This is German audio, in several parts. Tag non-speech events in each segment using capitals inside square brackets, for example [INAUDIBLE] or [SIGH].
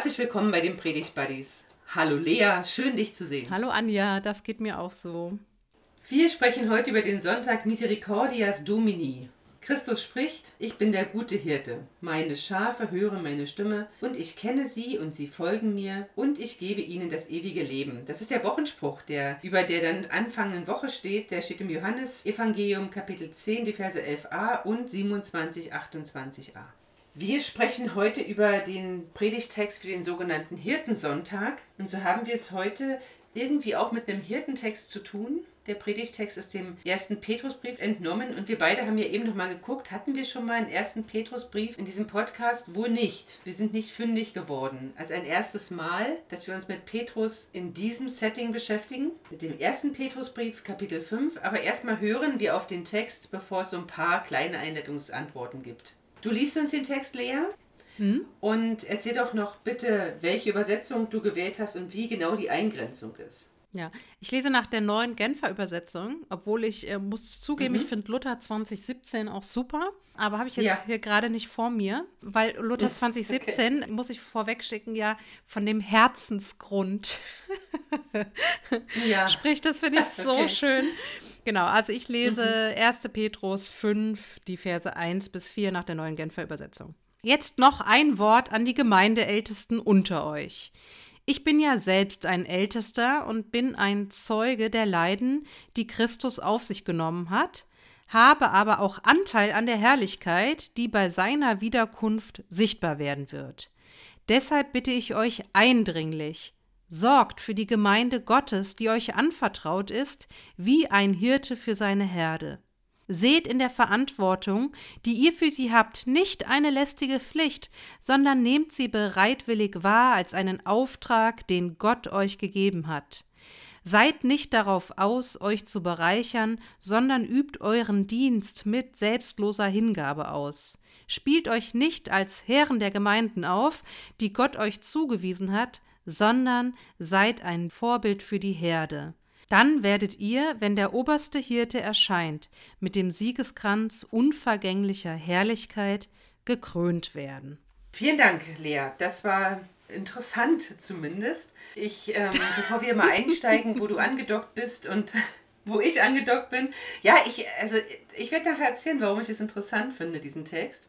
Herzlich willkommen bei den Predigt Buddies. Hallo Lea, schön dich zu sehen. Hallo Anja, das geht mir auch so. Wir sprechen heute über den Sonntag Misericordias Domini. Christus spricht, ich bin der gute Hirte. Meine Schafe hören meine Stimme und ich kenne sie und sie folgen mir und ich gebe ihnen das ewige Leben. Das ist der Wochenspruch, der über der dann anfangenden Woche steht. Der steht im Johannesevangelium Kapitel 10, die Verse 11a und 27, 28a. Wir sprechen heute über den Predigtext für den sogenannten Hirtensonntag. Und so haben wir es heute irgendwie auch mit einem Hirtentext zu tun. Der Predigtext ist dem ersten Petrusbrief entnommen und wir beide haben ja eben noch mal geguckt, hatten wir schon mal einen ersten Petrusbrief in diesem Podcast? Wohl nicht. Wir sind nicht fündig geworden. Als ein erstes Mal, dass wir uns mit Petrus in diesem Setting beschäftigen, mit dem ersten Petrusbrief, Kapitel 5. Aber erstmal hören wir auf den Text, bevor es so ein paar kleine Einleitungsantworten gibt. Du liest uns den Text, Lea? Hm? Und erzähl doch noch bitte, welche Übersetzung du gewählt hast und wie genau die Eingrenzung ist. Ja, ich lese nach der neuen Genfer Übersetzung, obwohl ich äh, muss zugeben, mhm. ich finde Luther 2017 auch super, aber habe ich jetzt ja. hier gerade nicht vor mir, weil Luther 2017 [LAUGHS] okay. muss ich vorwegschicken, ja von dem Herzensgrund [LAUGHS] ja. spricht. Das finde ich [LAUGHS] so okay. schön. Genau, also ich lese mhm. 1. Petrus 5, die Verse 1 bis 4 nach der neuen Genfer Übersetzung. Jetzt noch ein Wort an die Gemeindeältesten unter euch. Ich bin ja selbst ein Ältester und bin ein Zeuge der Leiden, die Christus auf sich genommen hat, habe aber auch Anteil an der Herrlichkeit, die bei seiner Wiederkunft sichtbar werden wird. Deshalb bitte ich euch eindringlich, Sorgt für die Gemeinde Gottes, die euch anvertraut ist, wie ein Hirte für seine Herde. Seht in der Verantwortung, die ihr für sie habt, nicht eine lästige Pflicht, sondern nehmt sie bereitwillig wahr als einen Auftrag, den Gott euch gegeben hat. Seid nicht darauf aus, euch zu bereichern, sondern übt euren Dienst mit selbstloser Hingabe aus. Spielt euch nicht als Herren der Gemeinden auf, die Gott euch zugewiesen hat, sondern seid ein Vorbild für die Herde. Dann werdet ihr, wenn der oberste Hirte erscheint, mit dem Siegeskranz unvergänglicher Herrlichkeit gekrönt werden. Vielen Dank, Lea. Das war interessant zumindest. Ich, ähm, [LAUGHS] bevor wir mal einsteigen, wo du angedockt bist und [LAUGHS] wo ich angedockt bin. Ja, ich, also ich werde nachher erzählen, warum ich es interessant finde, diesen Text.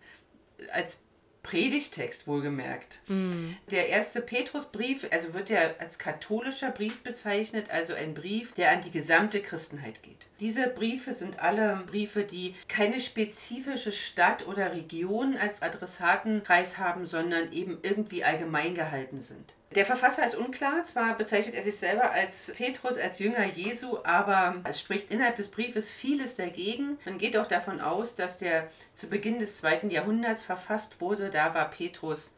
Als Predigtext wohlgemerkt. Mm. Der erste Petrusbrief, also wird ja als katholischer Brief bezeichnet, also ein Brief, der an die gesamte Christenheit geht. Diese Briefe sind alle Briefe, die keine spezifische Stadt oder Region als Adressatenkreis haben, sondern eben irgendwie allgemein gehalten sind. Der Verfasser ist unklar, zwar bezeichnet er sich selber als Petrus, als Jünger Jesu, aber es spricht innerhalb des Briefes vieles dagegen. Man geht auch davon aus, dass der zu Beginn des zweiten Jahrhunderts verfasst wurde. Da war Petrus,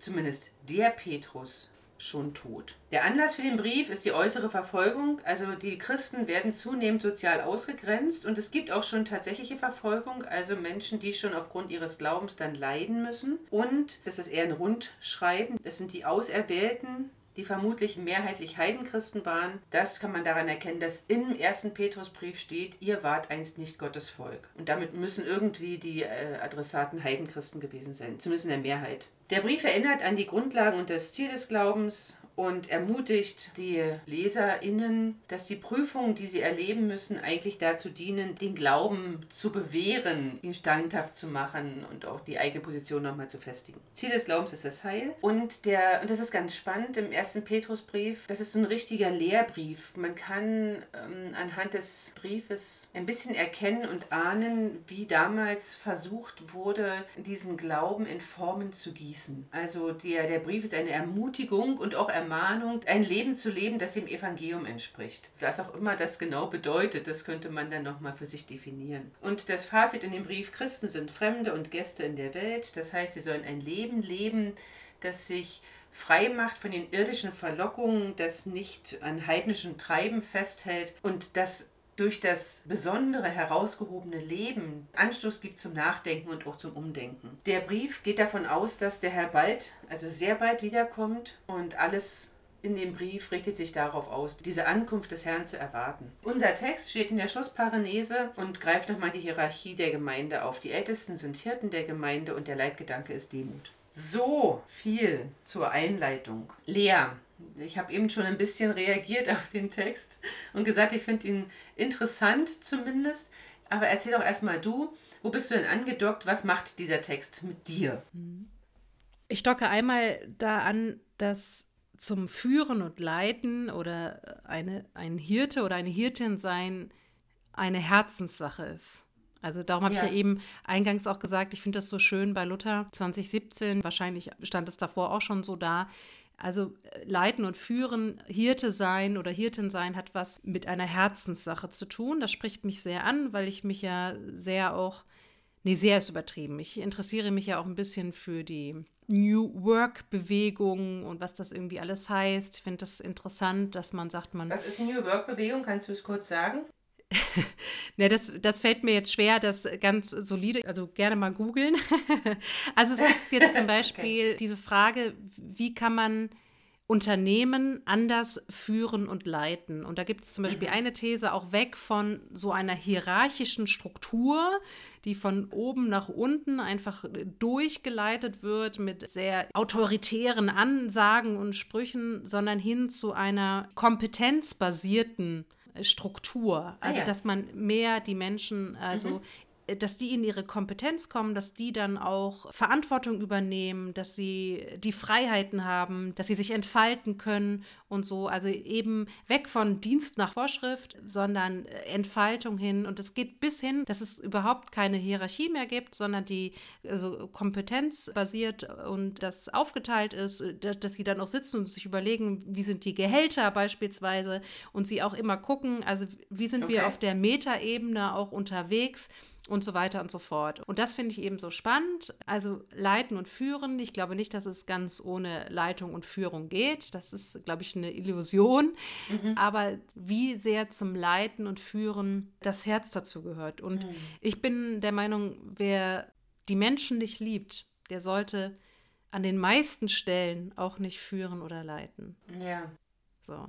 zumindest der Petrus, schon tot. Der Anlass für den Brief ist die äußere Verfolgung. Also die Christen werden zunehmend sozial ausgegrenzt und es gibt auch schon tatsächliche Verfolgung, also Menschen, die schon aufgrund ihres Glaubens dann leiden müssen. Und das ist eher ein Rundschreiben. Das sind die Auserwählten, die vermutlich mehrheitlich Heidenchristen waren. Das kann man daran erkennen, dass im ersten Petrusbrief steht, ihr wart einst nicht Gottes Volk. Und damit müssen irgendwie die äh, Adressaten Heidenchristen gewesen sein, zumindest in der Mehrheit. Der Brief erinnert an die Grundlagen und das Ziel des Glaubens und ermutigt die LeserInnen, dass die Prüfungen, die sie erleben müssen, eigentlich dazu dienen, den Glauben zu bewähren, ihn standhaft zu machen und auch die eigene Position nochmal zu festigen. Ziel des Glaubens ist das Heil. Und, der, und das ist ganz spannend im ersten Petrusbrief, das ist so ein richtiger Lehrbrief. Man kann ähm, anhand des Briefes ein bisschen erkennen und ahnen, wie damals versucht wurde, diesen Glauben in Formen zu gießen. Also der, der Brief ist eine Ermutigung und auch Ermutigung Ermahnung, ein Leben zu leben, das dem Evangelium entspricht. Was auch immer das genau bedeutet, das könnte man dann nochmal für sich definieren. Und das Fazit in dem Brief, Christen sind Fremde und Gäste in der Welt. Das heißt, sie sollen ein Leben leben, das sich frei macht von den irdischen Verlockungen, das nicht an heidnischem Treiben festhält und das durch das besondere, herausgehobene Leben Anstoß gibt zum Nachdenken und auch zum Umdenken. Der Brief geht davon aus, dass der Herr bald, also sehr bald wiederkommt und alles in dem Brief richtet sich darauf aus, diese Ankunft des Herrn zu erwarten. Unser Text steht in der Schlussparenese und greift nochmal die Hierarchie der Gemeinde auf. Die Ältesten sind Hirten der Gemeinde und der Leitgedanke ist Demut. So viel zur Einleitung. Lea, ich habe eben schon ein bisschen reagiert [LAUGHS] auf den Text und gesagt, ich finde ihn interessant zumindest. Aber erzähl doch erstmal du, wo bist du denn angedockt? Was macht dieser Text mit dir? Ich docke einmal da an, dass zum Führen und Leiten oder eine, ein Hirte oder eine Hirtin sein eine Herzenssache ist. Also darum habe ja. ich ja eben eingangs auch gesagt, ich finde das so schön bei Luther 2017, wahrscheinlich stand es davor auch schon so da, also äh, Leiten und Führen, Hirte sein oder Hirtin sein hat was mit einer Herzenssache zu tun. Das spricht mich sehr an, weil ich mich ja sehr auch, nee, sehr ist übertrieben. Ich interessiere mich ja auch ein bisschen für die New Work-Bewegung und was das irgendwie alles heißt. Ich finde das interessant, dass man sagt, man. Was ist New Work-Bewegung? Kannst du es kurz sagen? [LAUGHS] ne, das, das fällt mir jetzt schwer, das ganz solide, also gerne mal googeln. [LAUGHS] also es gibt jetzt zum [LAUGHS] Beispiel okay. diese Frage, wie kann man Unternehmen anders führen und leiten. Und da gibt es zum Beispiel mhm. eine These auch weg von so einer hierarchischen Struktur, die von oben nach unten einfach durchgeleitet wird mit sehr autoritären Ansagen und Sprüchen, sondern hin zu einer kompetenzbasierten Struktur. Ah also, ah, ja. dass man mehr die Menschen, also mhm dass die in ihre Kompetenz kommen, dass die dann auch Verantwortung übernehmen, dass sie die Freiheiten haben, dass sie sich entfalten können und so. Also eben weg von Dienst nach Vorschrift, sondern Entfaltung hin. Und es geht bis hin, dass es überhaupt keine Hierarchie mehr gibt, sondern die also kompetenzbasiert und das aufgeteilt ist, dass sie dann auch sitzen und sich überlegen, wie sind die Gehälter beispielsweise und sie auch immer gucken, also wie sind okay. wir auf der Metaebene auch unterwegs und so weiter und so fort. Und das finde ich eben so spannend. Also leiten und führen. Ich glaube nicht, dass es ganz ohne Leitung und Führung geht. Das ist, glaube ich, eine Illusion. Mhm. Aber wie sehr zum Leiten und Führen das Herz dazu gehört. Und mhm. ich bin der Meinung, wer die Menschen nicht liebt, der sollte an den meisten Stellen auch nicht führen oder leiten. Ja. So.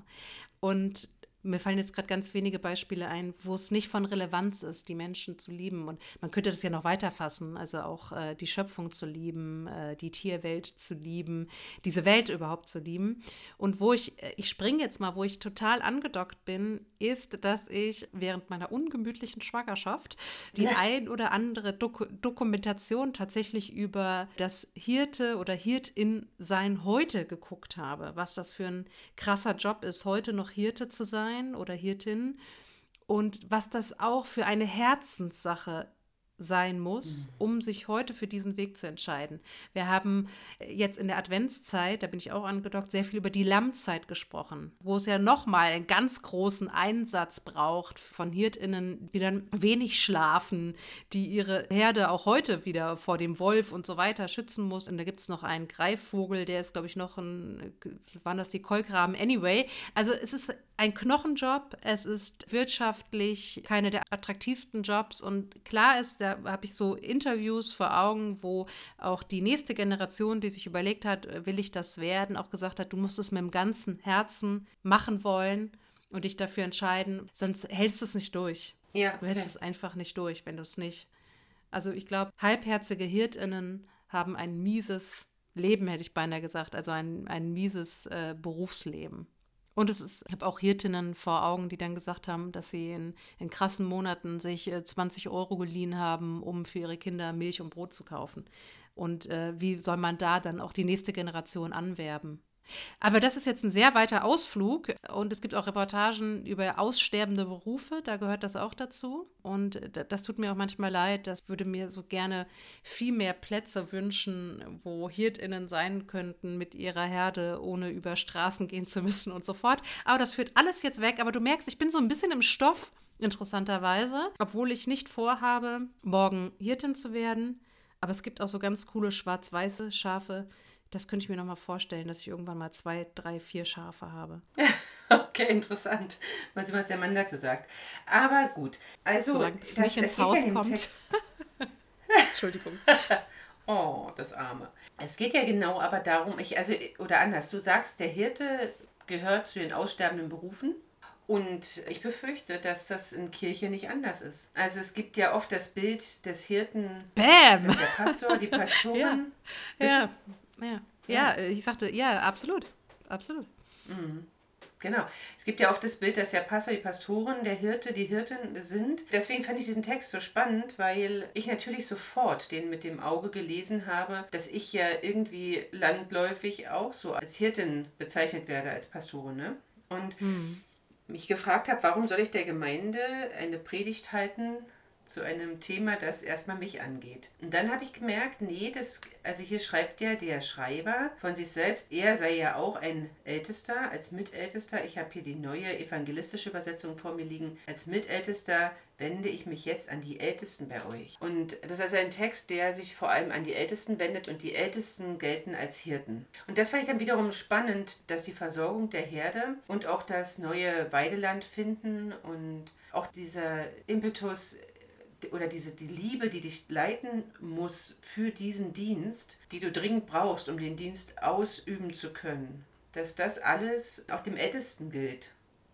Und mir fallen jetzt gerade ganz wenige Beispiele ein, wo es nicht von Relevanz ist, die Menschen zu lieben. Und man könnte das ja noch weiterfassen, also auch äh, die Schöpfung zu lieben, äh, die Tierwelt zu lieben, diese Welt überhaupt zu lieben. Und wo ich, äh, ich springe jetzt mal, wo ich total angedockt bin, ist, dass ich während meiner ungemütlichen Schwangerschaft die ja. ein oder andere Dok Dokumentation tatsächlich über das Hirte oder Hirtin sein heute geguckt habe, was das für ein krasser Job ist, heute noch Hirte zu sein sein oder Hirtin und was das auch für eine Herzenssache sein muss, mhm. um sich heute für diesen Weg zu entscheiden. Wir haben jetzt in der Adventszeit, da bin ich auch angedockt, sehr viel über die Lammzeit gesprochen, wo es ja nochmal einen ganz großen Einsatz braucht von Hirtinnen, die dann wenig schlafen, die ihre Herde auch heute wieder vor dem Wolf und so weiter schützen muss. Und da gibt es noch einen Greifvogel, der ist, glaube ich, noch ein, waren das die Kolkraben? Anyway, also es ist ein Knochenjob, es ist wirtschaftlich keine der attraktivsten Jobs und klar ist, da habe ich so Interviews vor Augen, wo auch die nächste Generation, die sich überlegt hat, äh, will ich das werden, auch gesagt hat, du musst es mit dem ganzen Herzen machen wollen und dich dafür entscheiden, sonst hältst du es nicht durch. Ja, du hältst okay. es einfach nicht durch, wenn du es nicht. Also ich glaube, halbherzige Hirtinnen haben ein mieses Leben, hätte ich beinahe gesagt, also ein, ein mieses äh, Berufsleben. Und es ist, ich habe auch Hirtinnen vor Augen, die dann gesagt haben, dass sie in, in krassen Monaten sich äh, 20 Euro geliehen haben, um für ihre Kinder Milch und Brot zu kaufen. Und äh, wie soll man da dann auch die nächste Generation anwerben? Aber das ist jetzt ein sehr weiter Ausflug und es gibt auch Reportagen über aussterbende Berufe, da gehört das auch dazu. Und das tut mir auch manchmal leid, das würde mir so gerne viel mehr Plätze wünschen, wo HirtInnen sein könnten mit ihrer Herde, ohne über Straßen gehen zu müssen und so fort. Aber das führt alles jetzt weg. Aber du merkst, ich bin so ein bisschen im Stoff, interessanterweise, obwohl ich nicht vorhabe, morgen Hirtin zu werden. Aber es gibt auch so ganz coole schwarz-weiße Schafe, das könnte ich mir nochmal vorstellen, dass ich irgendwann mal zwei, drei, vier Schafe habe. [LAUGHS] okay, interessant. Mal sehen, was der Mann dazu sagt. Aber gut. Also, Solange es nicht ins Haus ja kommt. [LAUGHS] Entschuldigung. [LAUGHS] oh, das Arme. Es geht ja genau aber darum, ich, also, oder anders, du sagst, der Hirte gehört zu den aussterbenden Berufen. Und ich befürchte, dass das in Kirche nicht anders ist. Also es gibt ja oft das Bild des Hirten, Bam! das ist der Pastor, die Pastorin. ja. ja. Ja. ja, ja ich sagte, ja, absolut. Absolut. Mhm. Genau. Es gibt ja oft das Bild, dass ja Pastor, die Pastoren, der Hirte, die Hirten sind. Deswegen fand ich diesen Text so spannend, weil ich natürlich sofort den mit dem Auge gelesen habe, dass ich ja irgendwie landläufig auch so als Hirtin bezeichnet werde, als Pastorin. Ne? Und mhm. mich gefragt habe, warum soll ich der Gemeinde eine Predigt halten zu einem Thema, das erstmal mich angeht. Und dann habe ich gemerkt, nee, das, also hier schreibt ja der Schreiber von sich selbst, er sei ja auch ein Ältester, als Mitältester. Ich habe hier die neue evangelistische Übersetzung vor mir liegen. Als Mitältester wende ich mich jetzt an die Ältesten bei euch. Und das ist also ein Text, der sich vor allem an die Ältesten wendet und die Ältesten gelten als Hirten. Und das fand ich dann wiederum spannend, dass die Versorgung der Herde und auch das neue Weideland finden und auch dieser Impetus oder diese die Liebe, die dich leiten muss für diesen Dienst, die du dringend brauchst, um den Dienst ausüben zu können, dass das alles auch dem Ältesten gilt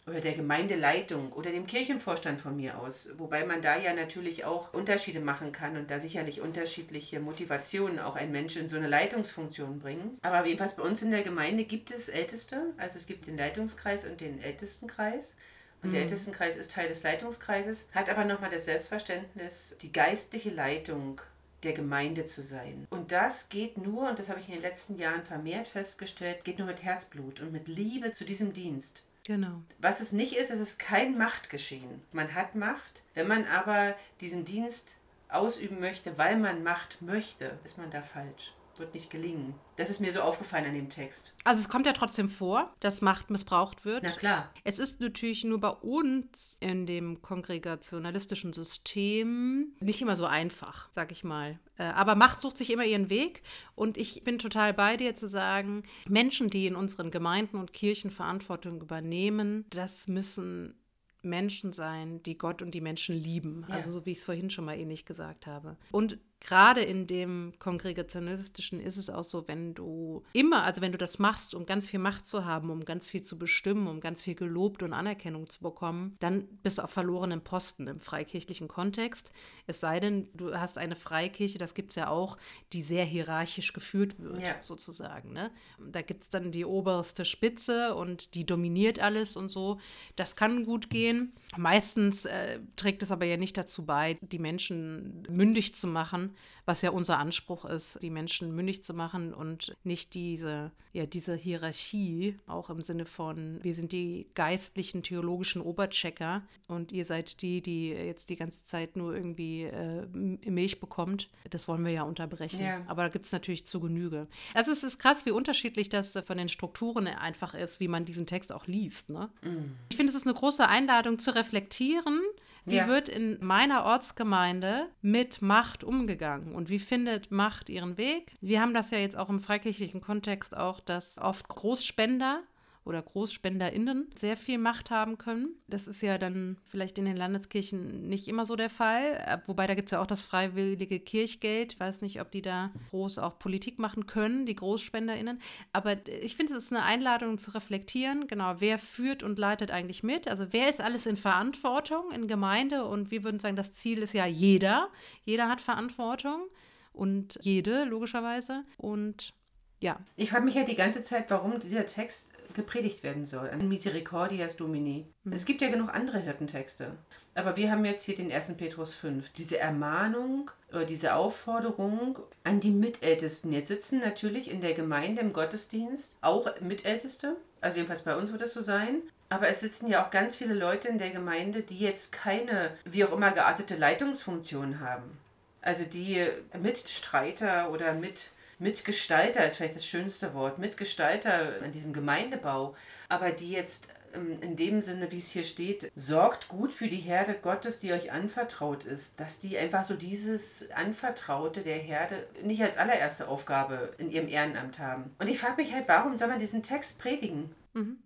oder der Gemeindeleitung oder dem Kirchenvorstand von mir aus, wobei man da ja natürlich auch Unterschiede machen kann und da sicherlich unterschiedliche Motivationen auch ein Mensch in so eine Leitungsfunktion bringen. Aber jedenfalls bei uns in der Gemeinde gibt es Älteste, also es gibt den Leitungskreis und den Ältestenkreis. Und mhm. der Ältestenkreis ist Teil des Leitungskreises, hat aber nochmal das Selbstverständnis, die geistliche Leitung der Gemeinde zu sein. Und das geht nur, und das habe ich in den letzten Jahren vermehrt festgestellt, geht nur mit Herzblut und mit Liebe zu diesem Dienst. Genau. Was es nicht ist, es ist kein Machtgeschehen. Man hat Macht. Wenn man aber diesen Dienst ausüben möchte, weil man Macht möchte, ist man da falsch wird nicht gelingen. Das ist mir so aufgefallen an dem Text. Also es kommt ja trotzdem vor, dass Macht missbraucht wird. Na klar. Es ist natürlich nur bei uns in dem kongregationalistischen System nicht immer so einfach, sag ich mal. Äh, aber Macht sucht sich immer ihren Weg und ich bin total bei dir zu sagen, Menschen, die in unseren Gemeinden und Kirchen Verantwortung übernehmen, das müssen Menschen sein, die Gott und die Menschen lieben. Ja. Also so wie ich es vorhin schon mal ähnlich gesagt habe. Und gerade in dem Kongregationalistischen ist es auch so, wenn du immer, also wenn du das machst, um ganz viel Macht zu haben, um ganz viel zu bestimmen, um ganz viel gelobt und Anerkennung zu bekommen, dann bist du auf verlorenen Posten im freikirchlichen Kontext. Es sei denn, du hast eine Freikirche, das gibt es ja auch, die sehr hierarchisch geführt wird, ja. sozusagen. Ne? Da gibt es dann die oberste Spitze und die dominiert alles und so. Das kann gut gehen. Meistens äh, trägt es aber ja nicht dazu bei, die Menschen mündig zu machen was ja unser Anspruch ist, die Menschen mündig zu machen und nicht diese, ja, diese Hierarchie, auch im Sinne von, wir sind die geistlichen, theologischen Oberchecker und ihr seid die, die jetzt die ganze Zeit nur irgendwie äh, Milch bekommt. Das wollen wir ja unterbrechen. Ja. Aber da gibt es natürlich zu Genüge. Also es ist krass, wie unterschiedlich das von den Strukturen einfach ist, wie man diesen Text auch liest. Ne? Mm. Ich finde, es ist eine große Einladung zu reflektieren, wie ja. wird in meiner Ortsgemeinde mit Macht umgegangen und wie findet Macht ihren Weg? Wir haben das ja jetzt auch im freikirchlichen Kontext auch, dass oft Großspender oder GroßspenderInnen sehr viel Macht haben können. Das ist ja dann vielleicht in den Landeskirchen nicht immer so der Fall. Wobei da gibt es ja auch das freiwillige Kirchgeld. Ich weiß nicht, ob die da groß auch Politik machen können, die GroßspenderInnen. Aber ich finde, es ist eine Einladung zu reflektieren. Genau, wer führt und leitet eigentlich mit? Also wer ist alles in Verantwortung in Gemeinde? Und wir würden sagen, das Ziel ist ja jeder. Jeder hat Verantwortung und jede, logischerweise. Und ja. Ich frage mich ja die ganze Zeit, warum dieser Text gepredigt werden soll. An Misericordias Domini. Mhm. Es gibt ja genug andere Hirtentexte. Aber wir haben jetzt hier den 1. Petrus 5. Diese Ermahnung oder diese Aufforderung an die Mitältesten. Jetzt sitzen natürlich in der Gemeinde im Gottesdienst auch Mitälteste. Also jedenfalls bei uns wird das so sein. Aber es sitzen ja auch ganz viele Leute in der Gemeinde, die jetzt keine, wie auch immer geartete Leitungsfunktion haben. Also die Mitstreiter oder mit Mitgestalter ist vielleicht das schönste Wort, Mitgestalter an diesem Gemeindebau, aber die jetzt ähm, in dem Sinne, wie es hier steht, sorgt gut für die Herde Gottes, die euch anvertraut ist, dass die einfach so dieses Anvertraute der Herde nicht als allererste Aufgabe in ihrem Ehrenamt haben. Und ich frage mich halt, warum soll man diesen Text predigen? Mhm.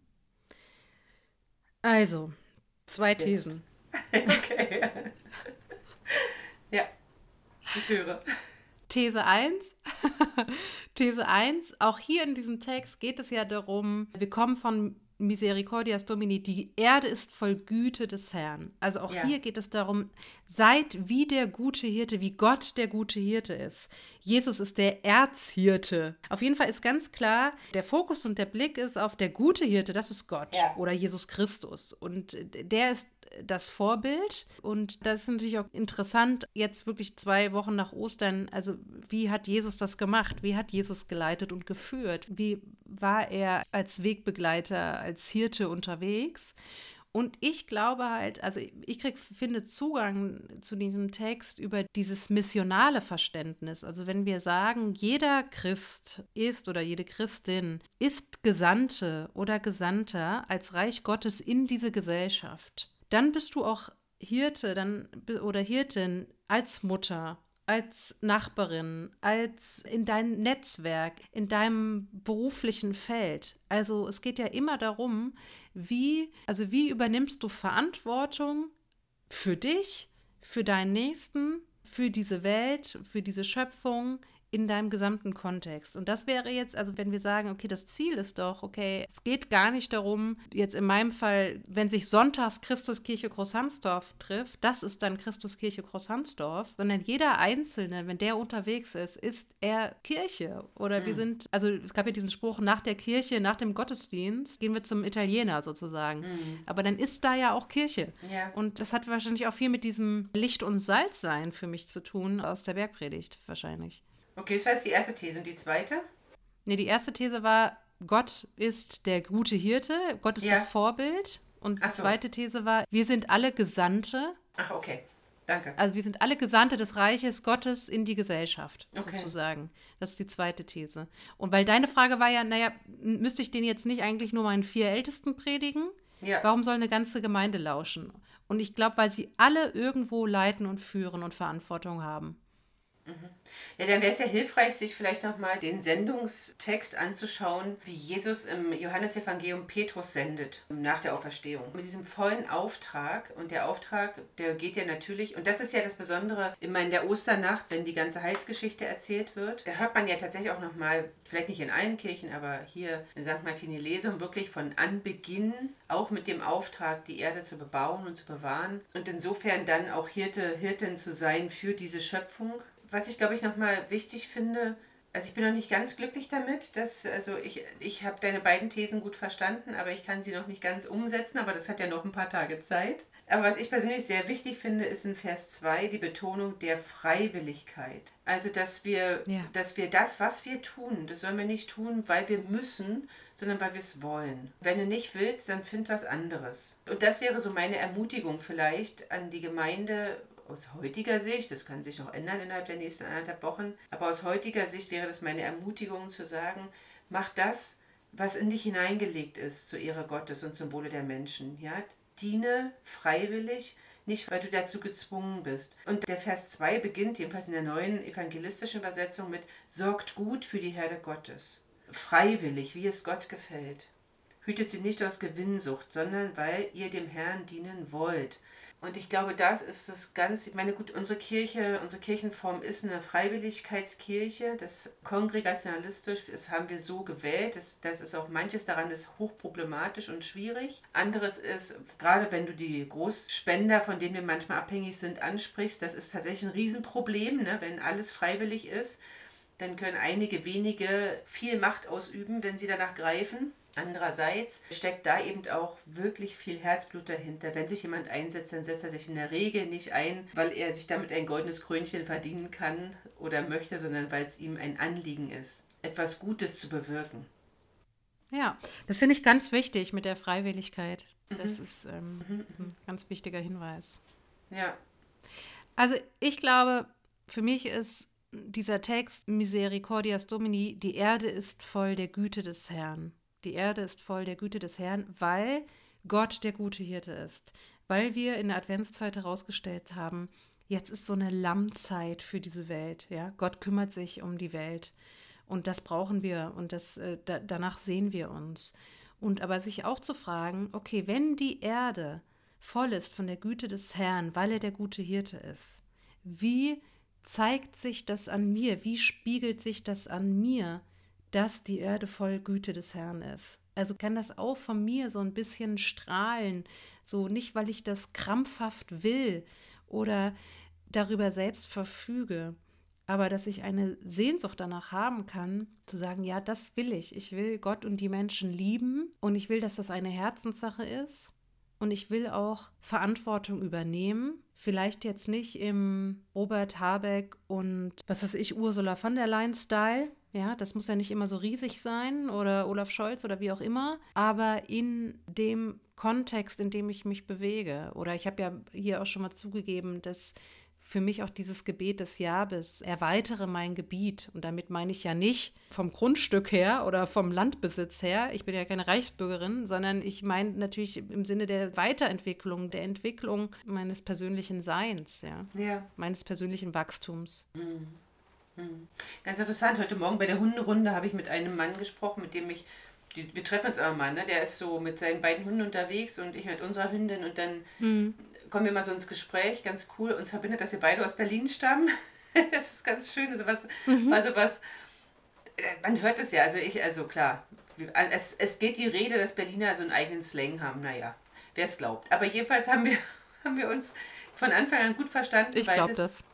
Also, zwei Jetzt. Thesen. [LAUGHS] okay. [LAUGHS] ja, ich höre. These 1. [LAUGHS] These 1. Auch hier in diesem Text geht es ja darum, wir kommen von Misericordias Domini, die Erde ist voll Güte des Herrn. Also auch ja. hier geht es darum, seid wie der gute Hirte, wie Gott der gute Hirte ist. Jesus ist der Erzhirte. Auf jeden Fall ist ganz klar, der Fokus und der Blick ist auf der gute Hirte, das ist Gott ja. oder Jesus Christus. Und der ist das Vorbild. Und das ist natürlich auch interessant, jetzt wirklich zwei Wochen nach Ostern. Also, wie hat Jesus das gemacht? Wie hat Jesus geleitet und geführt? Wie war er als Wegbegleiter, als Hirte unterwegs? Und ich glaube halt, also ich krieg, finde Zugang zu diesem Text über dieses missionale Verständnis. Also wenn wir sagen, jeder Christ ist oder jede Christin ist Gesandte oder Gesandter als Reich Gottes in diese Gesellschaft dann bist du auch Hirte dann, oder Hirtin als Mutter, als Nachbarin, als in deinem Netzwerk, in deinem beruflichen Feld. Also es geht ja immer darum, wie, also wie übernimmst du Verantwortung für dich, für deinen Nächsten, für diese Welt, für diese Schöpfung, in deinem gesamten Kontext. Und das wäre jetzt, also wenn wir sagen, okay, das Ziel ist doch, okay, es geht gar nicht darum, jetzt in meinem Fall, wenn sich sonntags Christuskirche Großhansdorf trifft, das ist dann Christuskirche Großhansdorf, sondern jeder Einzelne, wenn der unterwegs ist, ist er Kirche. Oder mhm. wir sind, also es gab ja diesen Spruch, nach der Kirche, nach dem Gottesdienst gehen wir zum Italiener sozusagen. Mhm. Aber dann ist da ja auch Kirche. Ja. Und das hat wahrscheinlich auch viel mit diesem Licht- und Salzsein für mich zu tun aus der Bergpredigt wahrscheinlich. Okay, das war jetzt die erste These. Und die zweite? Nee, die erste These war, Gott ist der gute Hirte, Gott ist ja. das Vorbild. Und die so. zweite These war, wir sind alle Gesandte. Ach, okay. Danke. Also wir sind alle Gesandte des Reiches Gottes in die Gesellschaft, okay. sozusagen. Das ist die zweite These. Und weil deine Frage war ja, naja, müsste ich den jetzt nicht eigentlich nur meinen vier Ältesten predigen? Ja. Warum soll eine ganze Gemeinde lauschen? Und ich glaube, weil sie alle irgendwo leiten und führen und Verantwortung haben. Ja, dann wäre es ja hilfreich, sich vielleicht nochmal den Sendungstext anzuschauen, wie Jesus im Johannesevangelium Petrus sendet nach der Auferstehung. Mit diesem vollen Auftrag. Und der Auftrag, der geht ja natürlich, und das ist ja das Besondere immer in der Osternacht, wenn die ganze Heilsgeschichte erzählt wird. Da hört man ja tatsächlich auch nochmal, vielleicht nicht in allen Kirchen, aber hier in St. Martini Lesung, wirklich von Anbeginn, auch mit dem Auftrag, die Erde zu bebauen und zu bewahren. Und insofern dann auch Hirte, Hirtin zu sein für diese Schöpfung was ich glaube ich nochmal wichtig finde, also ich bin noch nicht ganz glücklich damit, dass, also ich, ich habe deine beiden Thesen gut verstanden, aber ich kann sie noch nicht ganz umsetzen, aber das hat ja noch ein paar Tage Zeit. Aber was ich persönlich sehr wichtig finde, ist in Vers 2 die Betonung der Freiwilligkeit. Also dass wir, ja. dass wir das, was wir tun, das sollen wir nicht tun, weil wir müssen, sondern weil wir es wollen. Wenn du nicht willst, dann find was anderes. Und das wäre so meine Ermutigung vielleicht an die Gemeinde aus heutiger Sicht, das kann sich noch ändern innerhalb der nächsten anderthalb Wochen, aber aus heutiger Sicht wäre das meine Ermutigung zu sagen, mach das, was in dich hineingelegt ist, zur Ehre Gottes und zum Wohle der Menschen. Ja? Diene freiwillig, nicht weil du dazu gezwungen bist. Und der Vers 2 beginnt jedenfalls in der neuen evangelistischen Übersetzung mit sorgt gut für die Herde Gottes. Freiwillig, wie es Gott gefällt. Hütet sie nicht aus Gewinnsucht, sondern weil ihr dem Herrn dienen wollt. Und ich glaube, das ist das Ganze. Ich meine, gut, unsere Kirche, unsere Kirchenform ist eine Freiwilligkeitskirche, das kongregationalistisch, das haben wir so gewählt. Das, das ist auch manches daran ist hochproblematisch und schwierig. Anderes ist, gerade wenn du die Großspender, von denen wir manchmal abhängig sind, ansprichst, das ist tatsächlich ein Riesenproblem, ne? wenn alles freiwillig ist. Dann können einige wenige viel Macht ausüben, wenn sie danach greifen. Andererseits steckt da eben auch wirklich viel Herzblut dahinter. Wenn sich jemand einsetzt, dann setzt er sich in der Regel nicht ein, weil er sich damit ein goldenes Krönchen verdienen kann oder möchte, sondern weil es ihm ein Anliegen ist, etwas Gutes zu bewirken. Ja, das finde ich ganz wichtig mit der Freiwilligkeit. Das mhm. ist ähm, mhm. ein ganz wichtiger Hinweis. Ja. Also ich glaube, für mich ist dieser Text Misericordias Domini, die Erde ist voll der Güte des Herrn. Die Erde ist voll der Güte des Herrn, weil Gott der gute Hirte ist. Weil wir in der Adventszeit herausgestellt haben, jetzt ist so eine Lammzeit für diese Welt. Ja? Gott kümmert sich um die Welt. Und das brauchen wir und das, äh, da, danach sehen wir uns. Und aber sich auch zu fragen, okay, wenn die Erde voll ist von der Güte des Herrn, weil er der gute Hirte ist, wie zeigt sich das an mir? Wie spiegelt sich das an mir? Dass die Erde voll Güte des Herrn ist. Also kann das auch von mir so ein bisschen strahlen. So nicht, weil ich das krampfhaft will oder darüber selbst verfüge, aber dass ich eine Sehnsucht danach haben kann, zu sagen, ja, das will ich. Ich will Gott und die Menschen lieben und ich will, dass das eine Herzenssache ist und ich will auch Verantwortung übernehmen. Vielleicht jetzt nicht im Robert Habeck und was weiß ich, Ursula von der Leyen-Style. Ja, das muss ja nicht immer so riesig sein oder Olaf Scholz oder wie auch immer, aber in dem Kontext, in dem ich mich bewege. Oder ich habe ja hier auch schon mal zugegeben, dass für mich auch dieses Gebet des Jabes, erweitere mein Gebiet. Und damit meine ich ja nicht vom Grundstück her oder vom Landbesitz her, ich bin ja keine Reichsbürgerin, sondern ich meine natürlich im Sinne der Weiterentwicklung, der Entwicklung meines persönlichen Seins, ja, ja. meines persönlichen Wachstums. Mhm. Mhm. Ganz interessant, heute Morgen bei der Hunderunde habe ich mit einem Mann gesprochen, mit dem ich wir treffen uns immer mal, ne? Der ist so mit seinen beiden Hunden unterwegs und ich mit unserer Hündin und dann mhm kommen wir mal so ins Gespräch, ganz cool. Uns verbindet, dass wir beide aus Berlin stammen. [LAUGHS] das ist ganz schön. Also was, mhm. also was, äh, man hört es ja, also ich, also klar, es, es geht die Rede, dass Berliner so einen eigenen Slang haben. Naja, wer es glaubt. Aber jedenfalls haben wir, [LAUGHS] haben wir uns von Anfang an gut verstanden. Ich glaube das. [LAUGHS]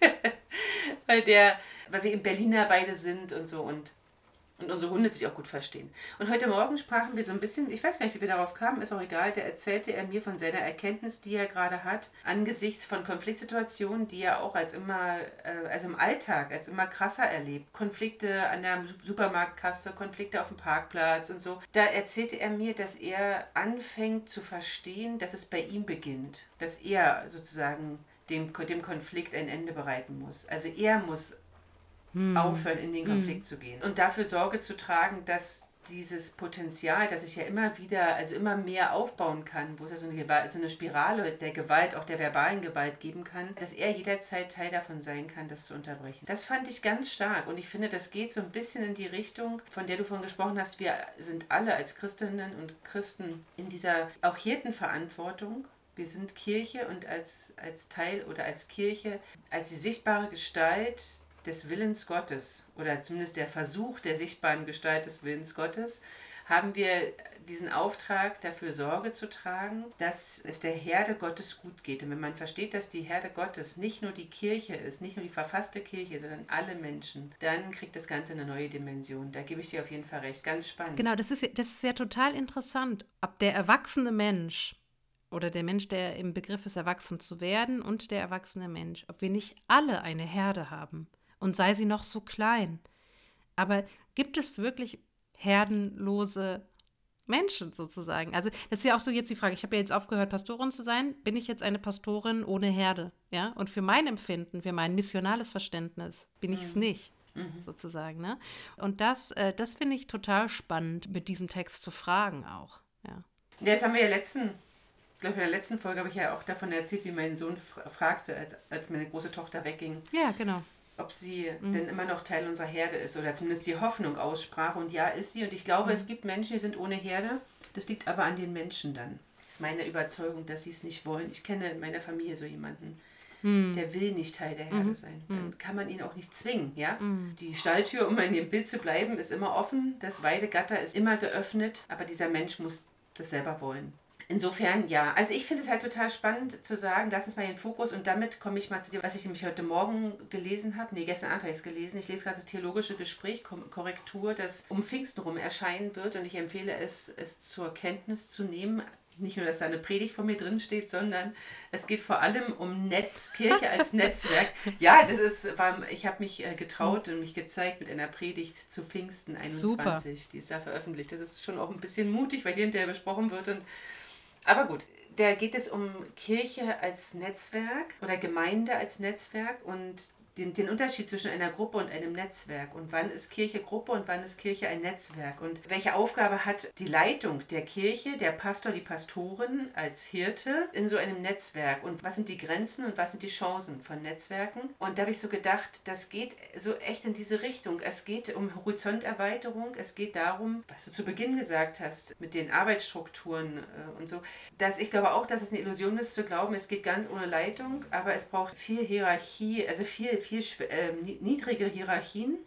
[LAUGHS] weil der, weil wir in Berliner beide sind und so und und unsere Hunde sich auch gut verstehen. Und heute Morgen sprachen wir so ein bisschen, ich weiß gar nicht, wie wir darauf kamen, ist auch egal, da erzählte er mir von seiner Erkenntnis, die er gerade hat, angesichts von Konfliktsituationen, die er auch als immer, äh, also im Alltag, als immer krasser erlebt. Konflikte an der Supermarktkasse, Konflikte auf dem Parkplatz und so. Da erzählte er mir, dass er anfängt zu verstehen, dass es bei ihm beginnt. Dass er sozusagen dem, dem Konflikt ein Ende bereiten muss. Also er muss hm. aufhören, in den Konflikt hm. zu gehen. Und dafür Sorge zu tragen, dass dieses Potenzial, das ich ja immer wieder, also immer mehr aufbauen kann, wo es ja so eine, Gewalt, so eine Spirale der Gewalt, auch der verbalen Gewalt geben kann, dass er jederzeit Teil davon sein kann, das zu unterbrechen. Das fand ich ganz stark und ich finde, das geht so ein bisschen in die Richtung, von der du vorhin gesprochen hast. Wir sind alle als Christinnen und Christen in dieser auch Hirtenverantwortung wir sind Kirche und als, als Teil oder als Kirche, als die sichtbare Gestalt des Willens Gottes oder zumindest der Versuch der sichtbaren Gestalt des Willens Gottes, haben wir diesen Auftrag, dafür Sorge zu tragen, dass es der Herde Gottes gut geht. Und wenn man versteht, dass die Herde Gottes nicht nur die Kirche ist, nicht nur die verfasste Kirche, sondern alle Menschen, dann kriegt das Ganze eine neue Dimension. Da gebe ich dir auf jeden Fall recht. Ganz spannend. Genau, das ist, das ist ja total interessant. Ob der erwachsene Mensch oder der Mensch, der im Begriff ist, erwachsen zu werden und der erwachsene Mensch, ob wir nicht alle eine Herde haben und sei sie noch so klein. Aber gibt es wirklich herdenlose Menschen sozusagen? Also das ist ja auch so jetzt die Frage. Ich habe ja jetzt aufgehört, Pastorin zu sein. Bin ich jetzt eine Pastorin ohne Herde? Ja. Und für mein Empfinden, für mein missionales Verständnis bin ich es mhm. nicht. Mhm. sozusagen. Ne? Und das, äh, das finde ich total spannend, mit diesem Text zu fragen auch. Ja. Das haben wir ja letzten, ich glaube in der letzten Folge habe ich ja auch davon erzählt, wie mein Sohn fragte, als, als meine große Tochter wegging. Ja, genau ob sie mhm. denn immer noch Teil unserer Herde ist oder zumindest die Hoffnung aussprach. Und ja, ist sie. Und ich glaube, mhm. es gibt Menschen, die sind ohne Herde. Das liegt aber an den Menschen dann. Das ist meine Überzeugung, dass sie es nicht wollen. Ich kenne in meiner Familie so jemanden, mhm. der will nicht Teil der Herde mhm. sein. Dann mhm. kann man ihn auch nicht zwingen. Ja? Mhm. Die Stalltür, um in dem Bild zu bleiben, ist immer offen. Das Weidegatter ist immer geöffnet. Aber dieser Mensch muss das selber wollen. Insofern ja. Also ich finde es halt total spannend zu sagen, das ist mal den Fokus und damit komme ich mal zu dem, was ich nämlich heute Morgen gelesen habe. Nee, gestern Abend habe ich es gelesen. Ich lese gerade das theologische Gespräch, Korrektur, das um Pfingsten rum erscheinen wird und ich empfehle es, es zur Kenntnis zu nehmen. Nicht nur, dass da eine Predigt von mir drin steht, sondern es geht vor allem um Netz, Kirche als [LAUGHS] Netzwerk. Ja, das ist, ich habe mich äh, getraut und mich gezeigt mit einer Predigt zu Pfingsten 21. Super. Die ist da veröffentlicht. Das ist schon auch ein bisschen mutig, weil die hinterher besprochen wird und aber gut, da geht es um Kirche als Netzwerk oder Gemeinde als Netzwerk und den, den Unterschied zwischen einer Gruppe und einem Netzwerk? Und wann ist Kirche Gruppe und wann ist Kirche ein Netzwerk? Und welche Aufgabe hat die Leitung der Kirche, der Pastor, die Pastorin als Hirte in so einem Netzwerk? Und was sind die Grenzen und was sind die Chancen von Netzwerken? Und da habe ich so gedacht, das geht so echt in diese Richtung. Es geht um Horizonterweiterung, es geht darum, was du zu Beginn gesagt hast mit den Arbeitsstrukturen äh, und so, dass ich glaube auch, dass es eine Illusion ist zu glauben, es geht ganz ohne Leitung, aber es braucht viel Hierarchie, also viel, viel viel äh, niedrige Hierarchien,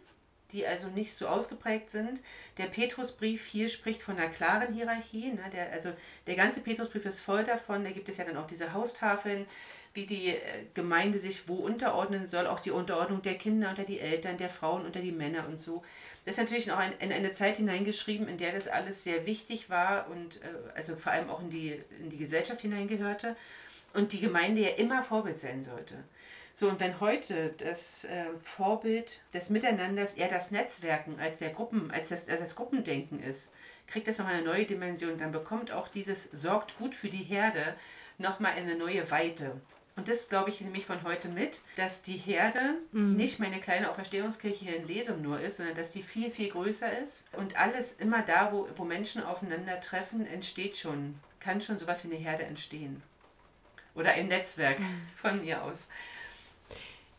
die also nicht so ausgeprägt sind. Der Petrusbrief hier spricht von einer klaren Hierarchie. Ne? Der, also der ganze Petrusbrief ist voll davon. Da gibt es ja dann auch diese Haustafeln, wie die äh, Gemeinde sich wo unterordnen soll, auch die Unterordnung der Kinder unter die Eltern, der Frauen unter die Männer und so. Das ist natürlich auch in eine Zeit hineingeschrieben, in der das alles sehr wichtig war und äh, also vor allem auch in die, in die Gesellschaft hineingehörte und die Gemeinde ja immer Vorbild sein sollte. So, und wenn heute das äh, Vorbild des Miteinanders eher das Netzwerken als, der Gruppen, als, das, als das Gruppendenken ist, kriegt das nochmal eine neue Dimension. Dann bekommt auch dieses sorgt gut für die Herde nochmal eine neue Weite. Und das glaube ich nämlich von heute mit, dass die Herde mhm. nicht meine kleine Auferstehungskirche hier in Lesum nur ist, sondern dass die viel, viel größer ist. Und alles immer da, wo, wo Menschen aufeinandertreffen, entsteht schon, kann schon sowas wie eine Herde entstehen. Oder ein Netzwerk [LAUGHS] von mir aus.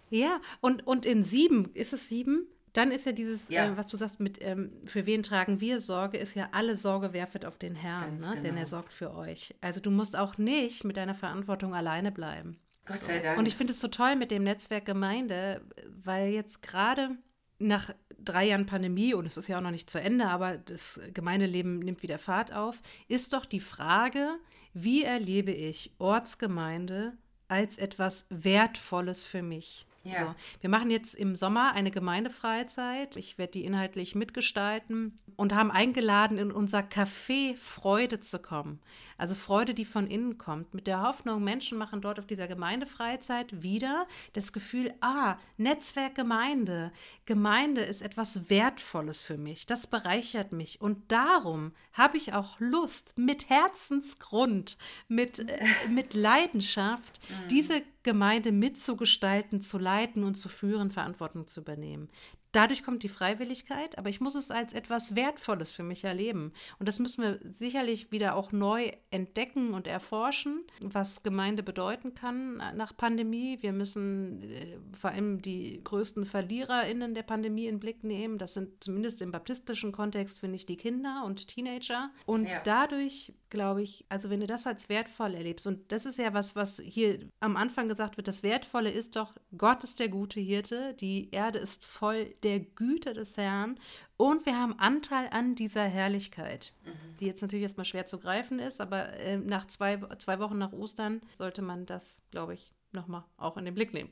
Ja, und, und in sieben, ist es sieben? Dann ist ja dieses, ja. Äh, was du sagst, mit ähm, für wen tragen wir Sorge, ist ja alle Sorge werfet auf den Herrn, ne? Genau. denn er sorgt für euch. Also du musst auch nicht mit deiner Verantwortung alleine bleiben. Gott sei Dank. Und ich finde es so toll mit dem Netzwerk Gemeinde, weil jetzt gerade nach drei Jahren Pandemie, und es ist ja auch noch nicht zu Ende, aber das Gemeindeleben nimmt wieder Fahrt auf, ist doch die Frage, wie erlebe ich Ortsgemeinde als etwas Wertvolles für mich? Ja. So. Wir machen jetzt im Sommer eine Gemeindefreizeit. Ich werde die inhaltlich mitgestalten und haben eingeladen, in unser Café Freude zu kommen. Also Freude, die von innen kommt. Mit der Hoffnung, Menschen machen dort auf dieser Gemeindefreizeit wieder das Gefühl, ah, Netzwerk Gemeinde. Gemeinde ist etwas Wertvolles für mich. Das bereichert mich. Und darum habe ich auch Lust, mit Herzensgrund, mit, äh, mit Leidenschaft, mhm. diese Gemeinde mitzugestalten, zu leiten und zu führen, Verantwortung zu übernehmen. Dadurch kommt die Freiwilligkeit, aber ich muss es als etwas Wertvolles für mich erleben. Und das müssen wir sicherlich wieder auch neu entdecken und erforschen, was Gemeinde bedeuten kann nach Pandemie. Wir müssen äh, vor allem die größten VerliererInnen der Pandemie in Blick nehmen. Das sind zumindest im baptistischen Kontext, finde ich, die Kinder und Teenager. Und ja. dadurch glaube ich, also wenn du das als wertvoll erlebst, und das ist ja was, was hier am Anfang gesagt wird, das Wertvolle ist doch, Gott ist der gute Hirte, die Erde ist voll der Güte des Herrn und wir haben Anteil an dieser Herrlichkeit, mhm. die jetzt natürlich erstmal schwer zu greifen ist, aber äh, nach zwei, zwei Wochen nach Ostern sollte man das, glaube ich, nochmal auch in den Blick nehmen.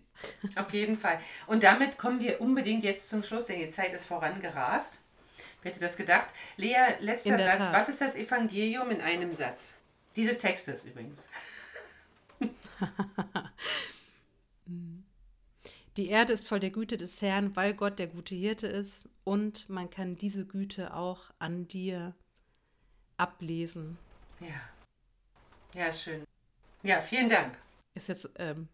Auf jeden Fall. Und damit kommen wir unbedingt jetzt zum Schluss, denn die Zeit ist vorangerast. Wer hätte das gedacht? Lea, letzter Satz. Tat. Was ist das Evangelium in einem Satz? Dieses Textes übrigens. [LAUGHS] Die Erde ist voll der Güte des Herrn, weil Gott der gute Hirte ist und man kann diese Güte auch an dir ablesen. Ja. Ja, schön. Ja, vielen Dank. Ist jetzt ähm,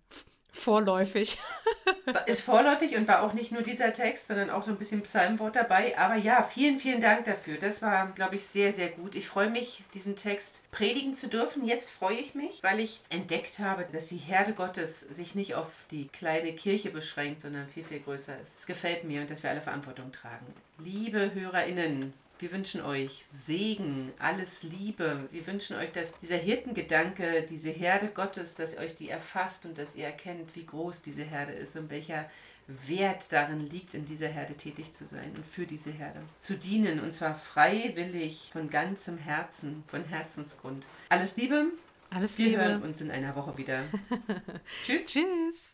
vorläufig. [LAUGHS] Ist vorläufig und war auch nicht nur dieser Text, sondern auch so ein bisschen Psalmwort dabei. Aber ja, vielen, vielen Dank dafür. Das war, glaube ich, sehr, sehr gut. Ich freue mich, diesen Text predigen zu dürfen. Jetzt freue ich mich, weil ich entdeckt habe, dass die Herde Gottes sich nicht auf die kleine Kirche beschränkt, sondern viel, viel größer ist. Es gefällt mir und dass wir alle Verantwortung tragen. Liebe HörerInnen, wir wünschen euch Segen, alles Liebe. Wir wünschen euch, dass dieser Hirtengedanke, diese Herde Gottes, dass euch die erfasst und dass ihr erkennt, wie groß diese Herde ist und welcher Wert darin liegt, in dieser Herde tätig zu sein und für diese Herde zu dienen. Und zwar freiwillig, von ganzem Herzen, von Herzensgrund. Alles Liebe. Alles Wir Liebe. hören uns in einer Woche wieder. [LAUGHS] Tschüss. Tschüss.